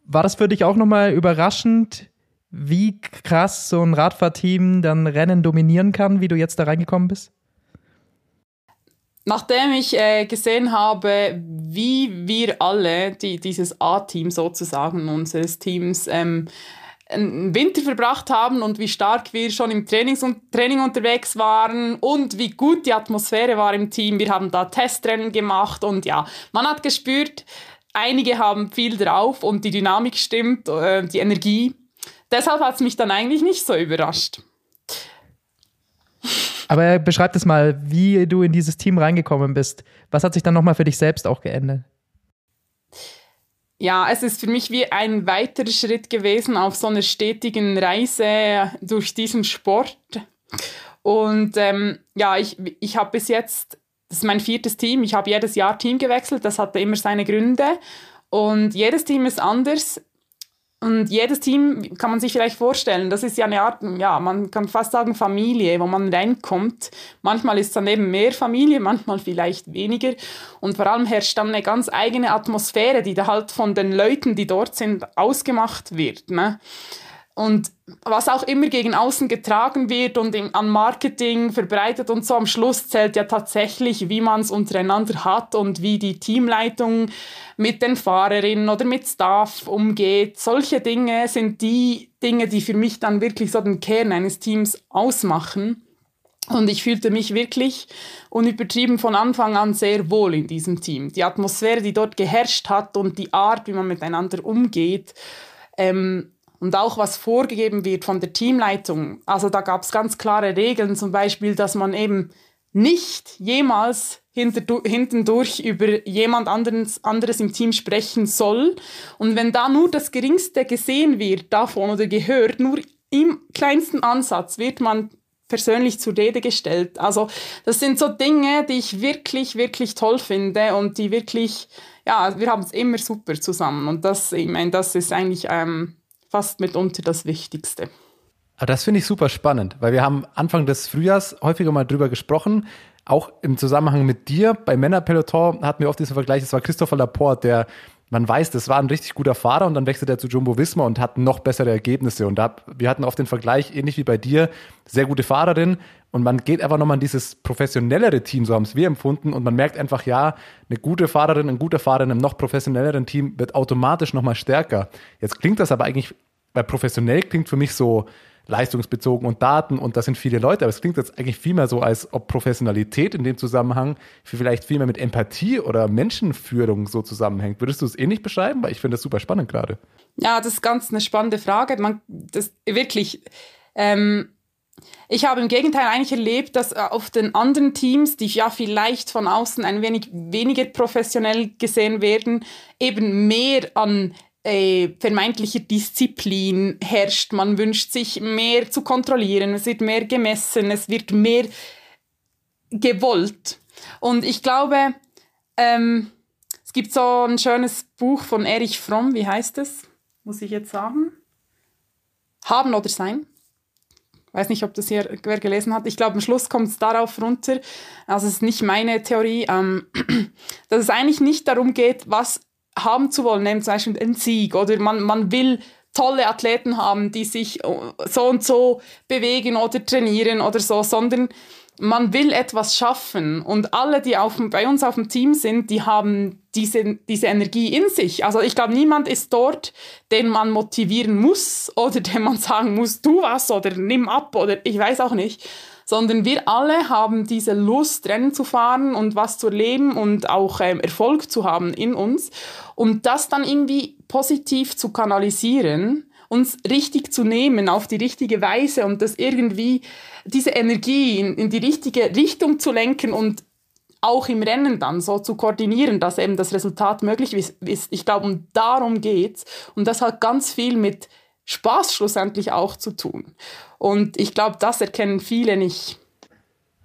S3: war das für dich auch nochmal überraschend, wie krass so ein Radfahrteam dann Rennen dominieren kann, wie du jetzt da reingekommen bist?
S5: nachdem ich äh, gesehen habe, wie wir alle, die, dieses A-Team sozusagen unseres Teams, ähm, einen Winter verbracht haben und wie stark wir schon im Trainings Training unterwegs waren und wie gut die Atmosphäre war im Team. Wir haben da Testrennen gemacht und ja, man hat gespürt, einige haben viel drauf und die Dynamik stimmt, äh, die Energie. Deshalb hat es mich dann eigentlich nicht so überrascht.
S3: Aber beschreib das mal, wie du in dieses Team reingekommen bist. Was hat sich dann nochmal für dich selbst auch geändert?
S5: Ja, es ist für mich wie ein weiterer Schritt gewesen auf so einer stetigen Reise durch diesen Sport. Und ähm, ja, ich, ich habe bis jetzt, das ist mein viertes Team, ich habe jedes Jahr Team gewechselt, das hatte immer seine Gründe. Und jedes Team ist anders. Und jedes Team kann man sich vielleicht vorstellen, das ist ja eine Art, ja, man kann fast sagen Familie, wo man reinkommt. Manchmal ist dann eben mehr Familie, manchmal vielleicht weniger. Und vor allem herrscht dann eine ganz eigene Atmosphäre, die da halt von den Leuten, die dort sind, ausgemacht wird. Ne? Und was auch immer gegen außen getragen wird und im, an Marketing verbreitet und so, am Schluss zählt ja tatsächlich, wie man es untereinander hat und wie die Teamleitung mit den Fahrerinnen oder mit Staff umgeht. Solche Dinge sind die Dinge, die für mich dann wirklich so den Kern eines Teams ausmachen. Und ich fühlte mich wirklich unübertrieben von Anfang an sehr wohl in diesem Team. Die Atmosphäre, die dort geherrscht hat und die Art, wie man miteinander umgeht, ähm, und auch was vorgegeben wird von der Teamleitung. Also da gab es ganz klare Regeln, zum Beispiel, dass man eben nicht jemals hintendurch über jemand anderes, anderes im Team sprechen soll. Und wenn da nur das Geringste gesehen wird davon oder gehört, nur im kleinsten Ansatz wird man persönlich zur Rede gestellt. Also das sind so Dinge, die ich wirklich, wirklich toll finde und die wirklich, ja, wir haben es immer super zusammen. Und das, ich meine, das ist eigentlich ähm, fast mitunter das Wichtigste.
S6: Aber das finde ich super spannend, weil wir haben Anfang des Frühjahrs häufiger mal drüber gesprochen, auch im Zusammenhang mit dir. Bei Männerpeloton hatten wir oft diesen Vergleich, es war Christopher Laporte, der man weiß, das war ein richtig guter Fahrer und dann wechselt er zu Jumbo Visma und hat noch bessere Ergebnisse. Und da, wir hatten oft den Vergleich, ähnlich wie bei dir, sehr gute Fahrerin und man geht einfach nochmal in dieses professionellere Team, so haben es wir empfunden und man merkt einfach, ja, eine gute Fahrerin, ein guter Fahrer in einem noch professionelleren Team wird automatisch nochmal stärker. Jetzt klingt das aber eigentlich, weil professionell klingt für mich so, leistungsbezogen und Daten und das sind viele Leute, aber es klingt jetzt eigentlich viel mehr so, als ob Professionalität in dem Zusammenhang vielleicht viel mehr mit Empathie oder Menschenführung so zusammenhängt. Würdest du es ähnlich beschreiben? Weil ich finde das super spannend gerade.
S5: Ja, das ist ganz eine spannende Frage. Man, das wirklich. Ähm, ich habe im Gegenteil eigentlich erlebt, dass auf den anderen Teams, die ja vielleicht von außen ein wenig weniger professionell gesehen werden, eben mehr an äh, vermeintlicher Disziplin herrscht. Man wünscht sich mehr zu kontrollieren, es wird mehr gemessen, es wird mehr gewollt. Und ich glaube, ähm, es gibt so ein schönes Buch von Erich Fromm, wie heißt es? Muss ich jetzt sagen? Haben oder sein? weiß nicht, ob das hier wer gelesen hat. Ich glaube, am Schluss kommt es darauf runter, also es ist nicht meine Theorie, ähm, *clears throat* dass es eigentlich nicht darum geht, was haben zu wollen, nämlich zum Beispiel einen Sieg oder? Man, man will tolle Athleten haben, die sich äh, so und so bewegen oder trainieren oder so, sondern man will etwas schaffen. Und alle, die auf, bei uns auf dem Team sind, die haben diese, diese Energie in sich. Also ich glaube, niemand ist dort, den man motivieren muss oder *laughs* dem man sagen muss, tu was oder nimm ab oder ich weiß auch nicht, sondern wir alle haben diese Lust, Rennen zu fahren und was zu erleben und auch ähm, Erfolg zu haben in uns. Und das dann irgendwie positiv zu kanalisieren, uns richtig zu nehmen auf die richtige Weise und das irgendwie, diese Energie in, in die richtige Richtung zu lenken und auch im Rennen dann so zu koordinieren, dass eben das Resultat möglich ist. Ich glaube, um darum geht's. Und das hat ganz viel mit Spaß schlussendlich auch zu tun. Und ich glaube, das erkennen viele nicht.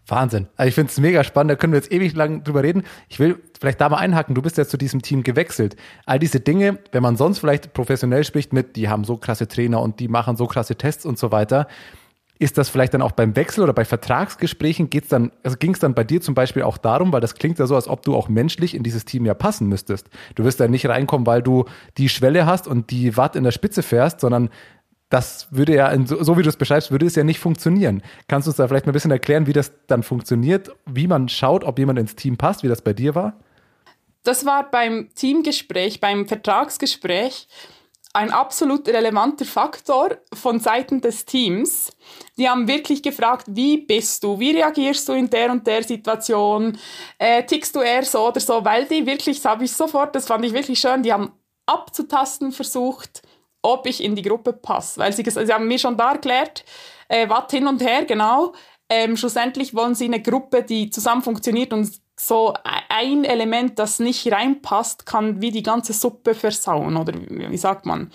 S6: Wahnsinn. Also ich finde es mega spannend, da können wir jetzt ewig lang drüber reden. Ich will vielleicht da mal einhaken, du bist jetzt zu diesem Team gewechselt. All diese Dinge, wenn man sonst vielleicht professionell spricht mit, die haben so krasse Trainer und die machen so krasse Tests und so weiter, ist das vielleicht dann auch beim Wechsel oder bei Vertragsgesprächen geht's dann, also ging es dann bei dir zum Beispiel auch darum, weil das klingt ja so, als ob du auch menschlich in dieses Team ja passen müsstest. Du wirst da nicht reinkommen, weil du die Schwelle hast und die Watt in der Spitze fährst, sondern das würde ja, so wie du es beschreibst, würde es ja nicht funktionieren. Kannst du uns da vielleicht mal ein bisschen erklären, wie das dann funktioniert, wie man schaut, ob jemand ins Team passt, wie das bei dir war?
S5: Das war beim Teamgespräch, beim Vertragsgespräch ein absolut relevanter Faktor von Seiten des Teams. Die haben wirklich gefragt, wie bist du, wie reagierst du in der und der Situation, äh, tickst du eher so oder so, weil die wirklich, das habe ich sofort, das fand ich wirklich schön, die haben abzutasten versucht, ob ich in die Gruppe passe, weil sie, sie haben mir schon da erklärt, äh, was hin und her, genau. Ähm, schlussendlich wollen sie eine Gruppe, die zusammen funktioniert und so ein Element, das nicht reinpasst, kann wie die ganze Suppe versauen, oder wie sagt man.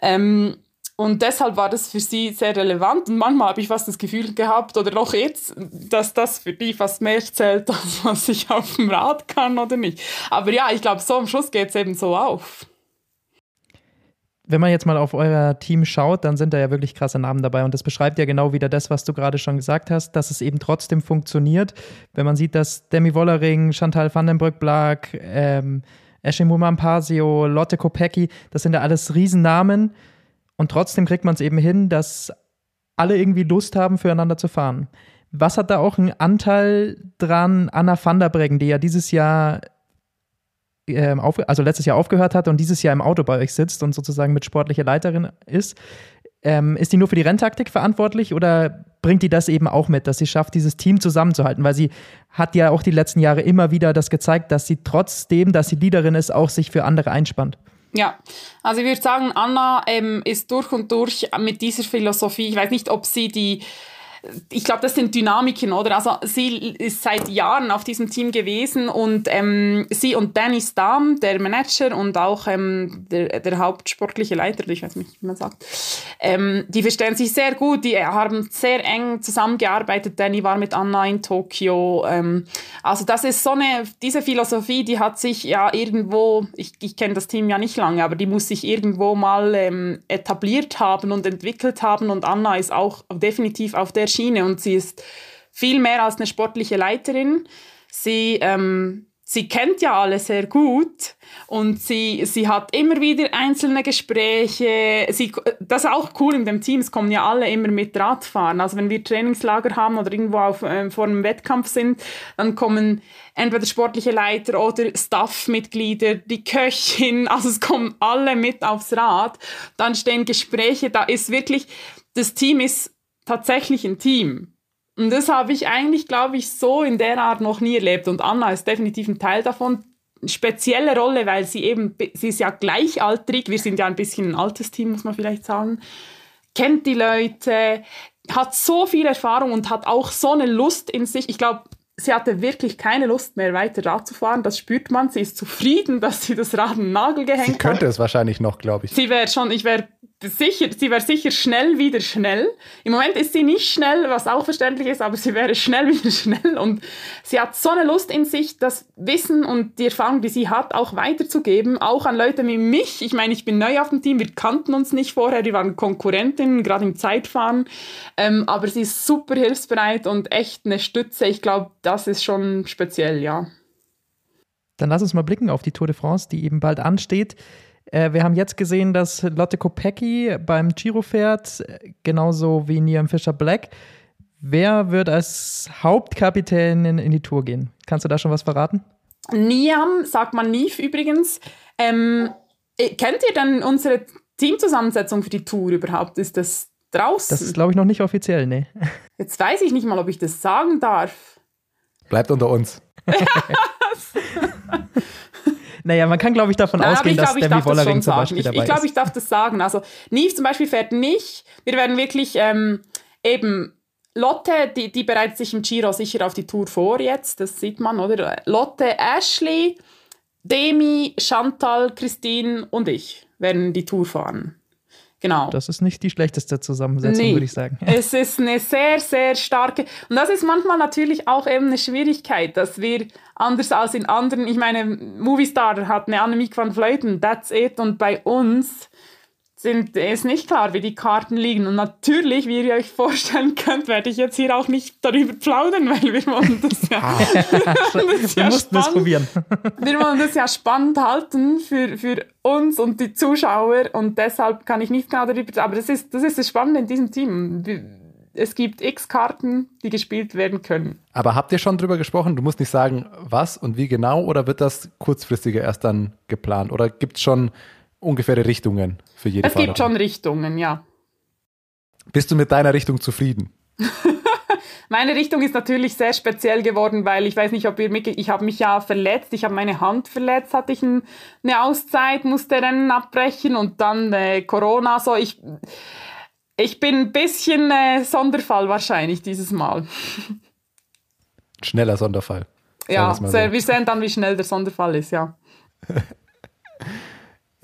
S5: Ähm, und deshalb war das für sie sehr relevant. Und manchmal habe ich fast das Gefühl gehabt, oder auch jetzt, dass das für die fast mehr zählt, *laughs* als was ich auf dem Rad kann oder nicht. Aber ja, ich glaube, so am Schluss geht es eben so auf
S3: wenn man jetzt mal auf euer Team schaut, dann sind da ja wirklich krasse Namen dabei. Und das beschreibt ja genau wieder das, was du gerade schon gesagt hast, dass es eben trotzdem funktioniert. Wenn man sieht, dass Demi Wollering, Chantal van den Brück-Blag, ähm, Eshe Mumampasio, Lotte Kopecki, das sind ja alles Riesennamen. Und trotzdem kriegt man es eben hin, dass alle irgendwie Lust haben, füreinander zu fahren. Was hat da auch einen Anteil dran, Anna van der Breggen, die ja dieses Jahr ähm, auf, also letztes Jahr aufgehört hat und dieses Jahr im Auto bei euch sitzt und sozusagen mit sportlicher Leiterin ist. Ähm, ist die nur für die Renntaktik verantwortlich oder bringt die das eben auch mit, dass sie schafft, dieses Team zusammenzuhalten? Weil sie hat ja auch die letzten Jahre immer wieder das gezeigt, dass sie trotzdem, dass sie Leaderin ist, auch sich für andere einspannt.
S5: Ja, also ich würde sagen, Anna ähm, ist durch und durch mit dieser Philosophie, ich weiß nicht, ob sie die ich glaube, das sind Dynamiken, oder? Also sie ist seit Jahren auf diesem Team gewesen und ähm, sie und Danny Stamm, der Manager und auch ähm, der, der hauptsportliche Leiter, ich weiß nicht, wie man sagt, ähm, die verstehen sich sehr gut, die haben sehr eng zusammengearbeitet. Danny war mit Anna in Tokio. Ähm, also das ist so eine, diese Philosophie, die hat sich ja irgendwo, ich, ich kenne das Team ja nicht lange, aber die muss sich irgendwo mal ähm, etabliert haben und entwickelt haben und Anna ist auch definitiv auf der Schiene und sie ist viel mehr als eine sportliche Leiterin. Sie, ähm, sie kennt ja alle sehr gut und sie, sie hat immer wieder einzelne Gespräche. Sie, das ist auch cool in dem Team, es kommen ja alle immer mit Radfahren. Also wenn wir Trainingslager haben oder irgendwo auf, äh, vor einem Wettkampf sind, dann kommen entweder sportliche Leiter oder Staffmitglieder, die Köchin, *laughs* also es kommen alle mit aufs Rad. Dann stehen Gespräche, da ist wirklich, das Team ist tatsächlich ein Team. Und das habe ich eigentlich, glaube ich, so in der Art noch nie erlebt. Und Anna ist definitiv ein Teil davon. Spezielle Rolle, weil sie eben, sie ist ja gleichaltrig, wir sind ja ein bisschen ein altes Team, muss man vielleicht sagen, kennt die Leute, hat so viel Erfahrung und hat auch so eine Lust in sich. Ich glaube, sie hatte wirklich keine Lust mehr weiter Rad zu fahren. Das spürt man. Sie ist zufrieden, dass sie das Rad den Nagel gehängt hat.
S6: Sie könnte hat. es wahrscheinlich noch, glaube ich.
S5: Sie wäre schon, ich wäre sicher, sie wäre sicher schnell wieder schnell. Im Moment ist sie nicht schnell, was auch verständlich ist, aber sie wäre schnell *laughs* wieder schnell. Und sie hat so eine Lust in sich, das Wissen und die Erfahrung, die sie hat, auch weiterzugeben, auch an Leute wie mich. Ich meine, ich bin neu auf dem Team, wir kannten uns nicht vorher, wir waren Konkurrentinnen, gerade im Zeitfahren. Ähm, aber sie ist super hilfsbereit und echt eine Stütze. Ich glaube, das ist schon speziell, ja.
S3: Dann lass uns mal blicken auf die Tour de France, die eben bald ansteht. Äh, wir haben jetzt gesehen, dass Lotte Kopecki beim Giro fährt, genauso wie Niam Fischer Black. Wer wird als Hauptkapitänin in die Tour gehen? Kannst du da schon was verraten?
S5: Niam, sagt man Nief übrigens. Ähm, äh, kennt ihr denn unsere Teamzusammensetzung für die Tour überhaupt? Ist das draußen?
S3: Das ist, glaube ich, noch nicht offiziell, nee. *laughs*
S5: Jetzt weiß ich nicht mal, ob ich das sagen darf.
S6: Bleibt unter uns. *laughs* *laughs*
S3: Naja, man kann, glaube ich, davon Nein, ausgehen, dass Demi Wollering zum Beispiel
S5: ich,
S3: dabei
S5: ich, glaube, ich darf das sagen. Also Neve zum Beispiel fährt nicht. Wir werden wirklich ähm, eben Lotte, die, die bereitet sich im Giro sicher auf die Tour vor jetzt, das sieht man, oder? Lotte, Ashley, Demi, Chantal, Christine und ich werden die Tour fahren. Genau.
S3: Das ist nicht die schlechteste Zusammensetzung, nee, würde ich sagen. *laughs*
S5: Es ist eine sehr, sehr starke. Und das ist manchmal natürlich auch eben eine Schwierigkeit, dass wir anders als in anderen, ich meine, Movistar hat eine Annemiek van Vleuten, that's it. Und bei uns sind, ist nicht klar, wie die Karten liegen. Und natürlich, wie ihr euch vorstellen könnt, werde ich jetzt hier auch nicht darüber plaudern, weil wir wollen das ja, *laughs* das
S3: Wir
S5: ja
S3: mussten
S5: spannend,
S3: probieren.
S5: wir wollen das ja spannend halten für, für uns und die Zuschauer und deshalb kann ich nicht genau darüber, aber das ist, das ist das Spannende in diesem Team. Es gibt x Karten, die gespielt werden können.
S6: Aber habt ihr schon drüber gesprochen? Du musst nicht sagen, was und wie genau, oder wird das kurzfristiger erst dann geplant? Oder gibt es schon ungefähre Richtungen für jede
S5: Es gibt
S6: Fahrerin?
S5: schon Richtungen, ja.
S6: Bist du mit deiner Richtung zufrieden? *laughs*
S5: Meine Richtung ist natürlich sehr speziell geworden, weil ich weiß nicht, ob ihr mitgekriegt ich habe mich ja verletzt, ich habe meine Hand verletzt, hatte ich ein, eine Auszeit, musste Rennen abbrechen und dann äh, Corona, so ich ich bin ein bisschen äh, Sonderfall wahrscheinlich dieses Mal.
S6: Schneller Sonderfall.
S5: Ja, sehr,
S6: so.
S5: wir sehen dann, wie schnell der Sonderfall ist, ja. *laughs*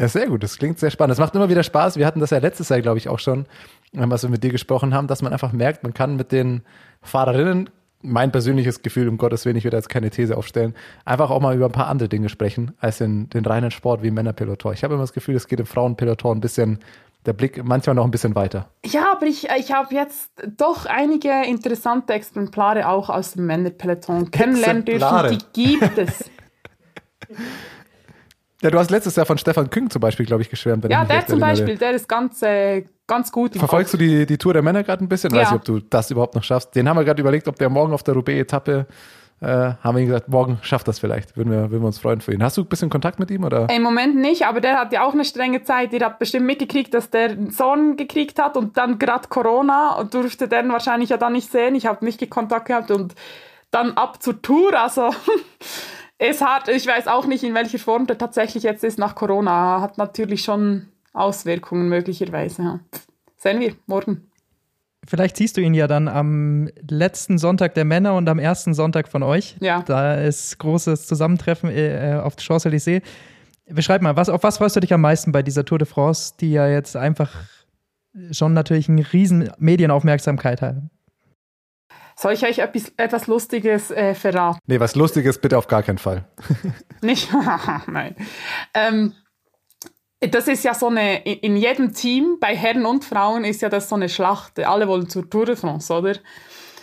S6: Ja, sehr gut. Das klingt sehr spannend. Es macht immer wieder Spaß. Wir hatten das ja letztes Jahr, glaube ich, auch schon, ähm, als wir mit dir gesprochen haben, dass man einfach merkt, man kann mit den Fahrerinnen, mein persönliches Gefühl, um Gottes Willen, ich will jetzt keine These aufstellen, einfach auch mal über ein paar andere Dinge sprechen, als in den reinen Sport wie Männerpeloton. Ich habe immer das Gefühl, es geht im Frauenpeloton ein bisschen, der Blick manchmal noch ein bisschen weiter.
S5: Ja, aber ich, ich habe jetzt doch einige interessante Exemplare auch aus dem Männerpeloton kennenlernen dürfen. Die gibt es. *laughs*
S6: Ja, du hast letztes Jahr von Stefan Küng zum Beispiel, glaube ich, geschwärmt.
S5: Ja,
S6: ich
S5: der zum
S6: erinnere.
S5: Beispiel, der ist ganz, äh, ganz gut.
S6: Verfolgst du die, die Tour der Männer gerade ein bisschen?
S5: Ja.
S6: Weiß nicht, ob du das überhaupt noch schaffst. Den haben wir gerade überlegt, ob der morgen auf der Roubaix-Etappe, äh, haben wir ihm gesagt, morgen schafft das vielleicht. Würden wir, würden wir uns freuen für ihn. Hast du ein bisschen Kontakt mit ihm? Oder?
S5: Im Moment nicht, aber der hat ja auch eine strenge Zeit. Ihr habt bestimmt mitgekriegt, dass der einen Sohn gekriegt hat und dann gerade Corona und durfte den wahrscheinlich ja dann nicht sehen. Ich habe nicht Kontakt gehabt und dann ab zur Tour. Also *laughs* es hat, ich weiß auch nicht, in welcher Form der tatsächlich jetzt ist nach Corona. Hat natürlich schon Auswirkungen möglicherweise. Ja. Sehen wir morgen.
S3: Vielleicht siehst du ihn ja dann am letzten Sonntag der Männer und am ersten Sonntag von euch.
S5: Ja.
S3: Da ist großes Zusammentreffen äh, auf der Champs-Élysées. Beschreib mal, was, auf was freust du dich am meisten bei dieser Tour de France, die ja jetzt einfach schon natürlich eine riesen Medienaufmerksamkeit hat?
S5: Soll ich euch etwas, Lustiges äh, verraten?
S6: Nee, was Lustiges bitte auf gar keinen Fall. *laughs*
S5: Nicht? *laughs* Nein. Ähm, das ist ja so eine, in in jedem Team, bei Herren und Frauen, ist ja das so eine Schlacht. Alle wollen zur Tour de France, oder?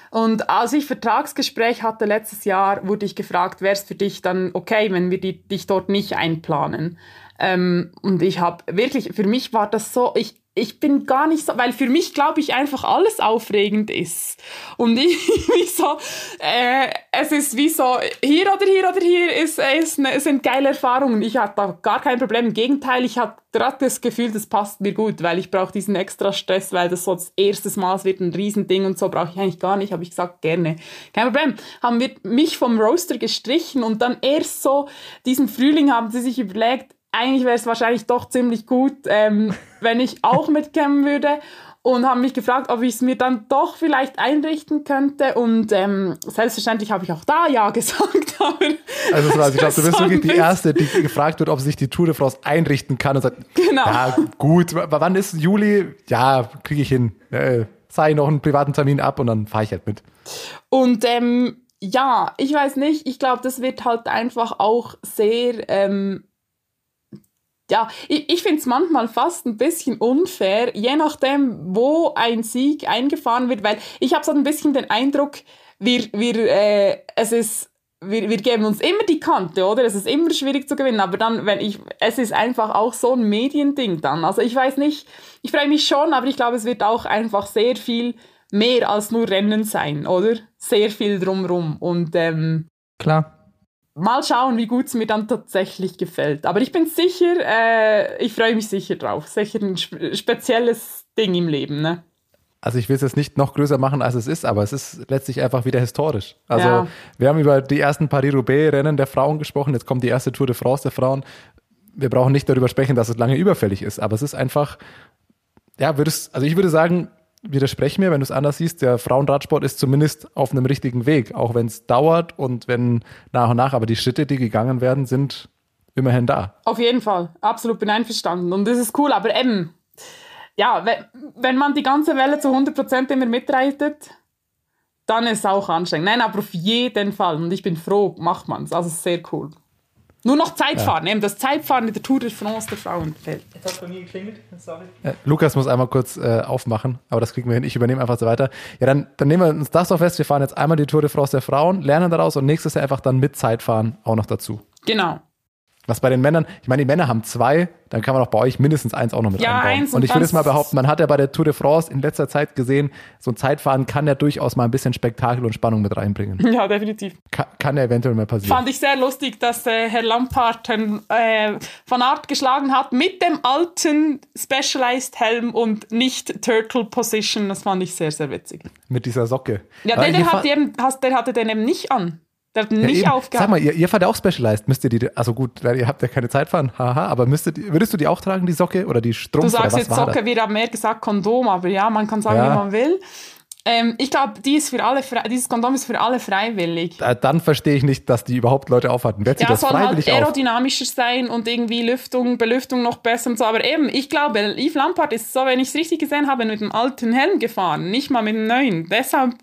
S5: Und als ich Vertragsgespräch hatte letztes Jahr, wurde ich gefragt, wäre es für dich dann okay, wenn wir die, dich dort nicht einplanen? Ähm, und ich habe wirklich, für mich war das so, ich, ich bin gar nicht so, weil für mich glaube ich einfach alles aufregend ist. Und ich, *laughs* wie so, äh, es ist wie so, hier oder hier oder hier ist, ist eine, sind geile Erfahrungen. Ich hatte da gar kein Problem. Im Gegenteil, ich hatte gerade das Gefühl, das passt mir gut, weil ich brauche diesen extra Stress, weil das so das erste Mal wird ein Riesending und so brauche ich eigentlich gar nicht. Habe ich gesagt, gerne. Kein Problem. Haben wir mich vom Roaster gestrichen und dann erst so diesen Frühling haben sie sich überlegt, eigentlich wäre es wahrscheinlich doch ziemlich gut, ähm, *laughs* wenn ich auch mitkämen würde. Und haben mich gefragt, ob ich es mir dann doch vielleicht einrichten könnte. Und ähm, selbstverständlich habe ich auch da Ja *laughs* gesagt. Aber
S6: Also war's. ich glaube, du *laughs* bist wirklich die Erste, die gefragt wird, ob sich die Tour de France einrichten kann und sagt,
S5: Genau.
S6: ja gut, w- wann ist Juli? Ja, kriege ich hin. Äh, ich noch einen privaten Termin ab und dann fahre ich halt mit.
S5: Und ähm, ja, ich weiß nicht, ich glaube, das wird halt einfach auch sehr, ähm, ja, ich, ich finde es manchmal fast ein bisschen unfair, je nachdem, wo ein Sieg eingefahren wird, weil ich habe so ein bisschen den Eindruck, wir, wir, äh, es ist, wir, wir geben uns immer die Kante, oder? Es ist immer schwierig zu gewinnen, aber dann, wenn ich, es ist einfach auch so ein Mediending dann. Also ich weiß nicht, ich freue mich schon, aber ich glaube, es wird auch einfach sehr viel mehr als nur Rennen sein, oder? Sehr viel drumrum. Und ähm,
S3: Klar.
S5: Mal schauen, wie gut es mir dann tatsächlich gefällt. Aber ich bin sicher, äh, ich freue mich sicher drauf. Sicher ein spe spezielles Ding im Leben, ne?
S6: Also ich will es jetzt nicht noch größer machen, als es ist, aber es ist letztlich einfach wieder historisch. Also
S5: Ja.
S6: wir haben über die ersten Paris-Roubaix-Rennen der Frauen gesprochen, jetzt kommt die erste Tour de France der Frauen. Wir brauchen nicht darüber sprechen, dass es lange überfällig ist, aber es ist einfach, ja, würdest, also ich würde sagen, widersprech mir, wenn du es anders siehst, der Frauenradsport ist zumindest auf einem richtigen Weg, auch wenn es dauert und wenn nach und nach, aber die Schritte, die gegangen werden, sind immerhin da.
S5: Auf jeden Fall, absolut bin einverstanden. Und das ist cool, aber eben, ja, wenn, man die ganze Welle zu 100% immer mitreitet, dann ist es auch anstrengend. Nein, aber auf jeden Fall. Und ich bin froh, macht man es. Also sehr cool. Nur noch Zeitfahren, eben das Zeitfahren in der Tour de France der Frauen fällt.
S3: Jetzt hat bei mir geklingelt, sorry.
S6: Äh, Lukas muss einmal kurz äh, aufmachen, aber das kriegen wir hin. Ich übernehme einfach so weiter. Ja, dann, dann nehmen wir uns das doch fest. Wir fahren jetzt einmal die Tour de France der Frauen, lernen daraus und nächstes Jahr einfach dann mit Zeitfahren auch noch dazu.
S5: Genau.
S6: Was bei den Männern, ich meine, die Männer haben zwei, dann kann man auch bei euch mindestens eins auch noch mit
S5: Ja,
S6: einbauen.
S5: eins
S6: und
S5: und
S6: ich würde jetzt mal behaupten, man hat ja bei der Tour de France in letzter Zeit gesehen, so ein Zeitfahren kann ja durchaus mal ein bisschen Spektakel und Spannung mit reinbringen.
S5: Ja, definitiv.
S6: Kann, kann ja eventuell mal passieren.
S5: Fand ich sehr lustig, dass äh, Herr Lampard äh, Van Art geschlagen hat mit dem alten Specialized Helm und nicht Turtle Position. Das fand ich sehr, sehr witzig.
S6: Mit dieser Socke.
S5: Ja, der,
S6: fa-
S5: hat eben, der hatte den eben nicht an. Der hat
S6: Ja,
S5: nicht
S6: eben. Sag mal, ihr, ihr fahrt ja auch Specialized. Müsst ihr die, also gut, ihr habt ja keine Zeit fahren, haha, aber müsstet, würdest du die auch tragen, die Socke oder die Strumpf?
S5: Du sagst jetzt Socke, wir haben mehr gesagt Kondom, aber ja, man kann sagen,
S6: Ja.
S5: wie man will. Ähm, ich glaube, die ist für alle frei- dieses Kondom ist für alle freiwillig.
S6: das? Äh, Dann verstehe ich nicht, dass die überhaupt Leute aufhalten. Wer
S5: Ja,
S6: das
S5: soll halt
S6: freiwillig auf?
S5: aerodynamischer sein und irgendwie Lüftung, Belüftung noch besser und so. Aber eben, ich glaube, Yves Lampard ist so, wenn ich es richtig gesehen habe, mit dem alten Helm gefahren, nicht mal mit dem neuen. Deshalb.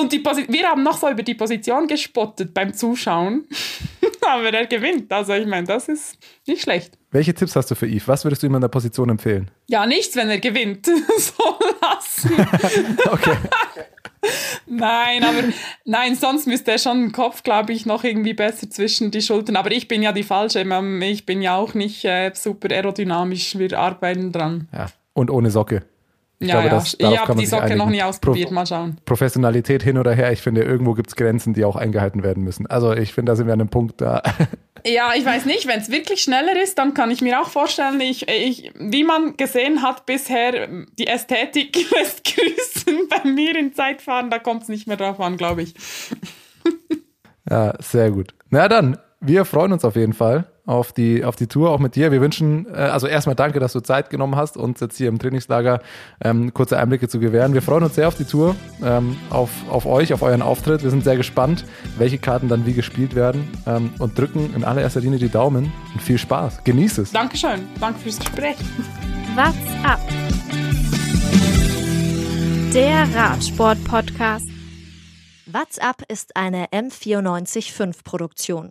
S5: Und die Posi wir haben noch so über die Position gespottet beim Zuschauen. *laughs* Aber er gewinnt. Also ich meine, das ist nicht schlecht.
S6: Welche Tipps hast du für Yves? Was würdest du ihm in der Position empfehlen?
S5: Ja, nichts, wenn er gewinnt. *laughs* so lassen. *laughs*
S6: Okay.
S5: Nein, aber nein, sonst müsste er schon den Kopf, glaube ich, noch irgendwie besser zwischen die Schultern. Aber ich bin ja die falsche. Ich bin ja auch nicht äh, super aerodynamisch. Wir arbeiten dran.
S6: Ja. Und ohne Socke. Ich
S5: ja,
S6: glaube,
S5: ja.
S6: das-
S5: ich habe die Socke noch nie ausprobiert.
S6: Pro-
S5: Mal schauen.
S6: Professionalität hin oder her, ich finde, irgendwo gibt es Grenzen, die auch eingehalten werden müssen. Also ich finde, da sind wir an einem Punkt da. *laughs*
S5: Ja, ich weiß nicht, wenn es wirklich schneller ist, dann kann ich mir auch vorstellen, ich, ich, wie man gesehen hat bisher, die Ästhetik *laughs* lässt grüßen bei mir in Zeitfahren, da kommt es nicht mehr drauf an, glaube ich. *laughs*
S6: Ja, sehr gut. Na dann, wir freuen uns auf jeden Fall auf die, auf die Tour, auch mit dir. Wir wünschen, äh, also erstmal danke, dass du Zeit genommen hast, uns jetzt hier im Trainingslager ähm, kurze Einblicke zu gewähren. Wir freuen uns sehr auf die Tour, ähm, auf, auf euch, auf euren Auftritt. Wir sind sehr gespannt, welche Karten dann wie gespielt werden ähm, und drücken in allererster Linie die Daumen und viel Spaß. Genieß es.
S5: Dankeschön, danke fürs Gespräch.
S1: What's up? Der Radsport-Podcast.
S7: WhatsApp ist eine M945-Produktion.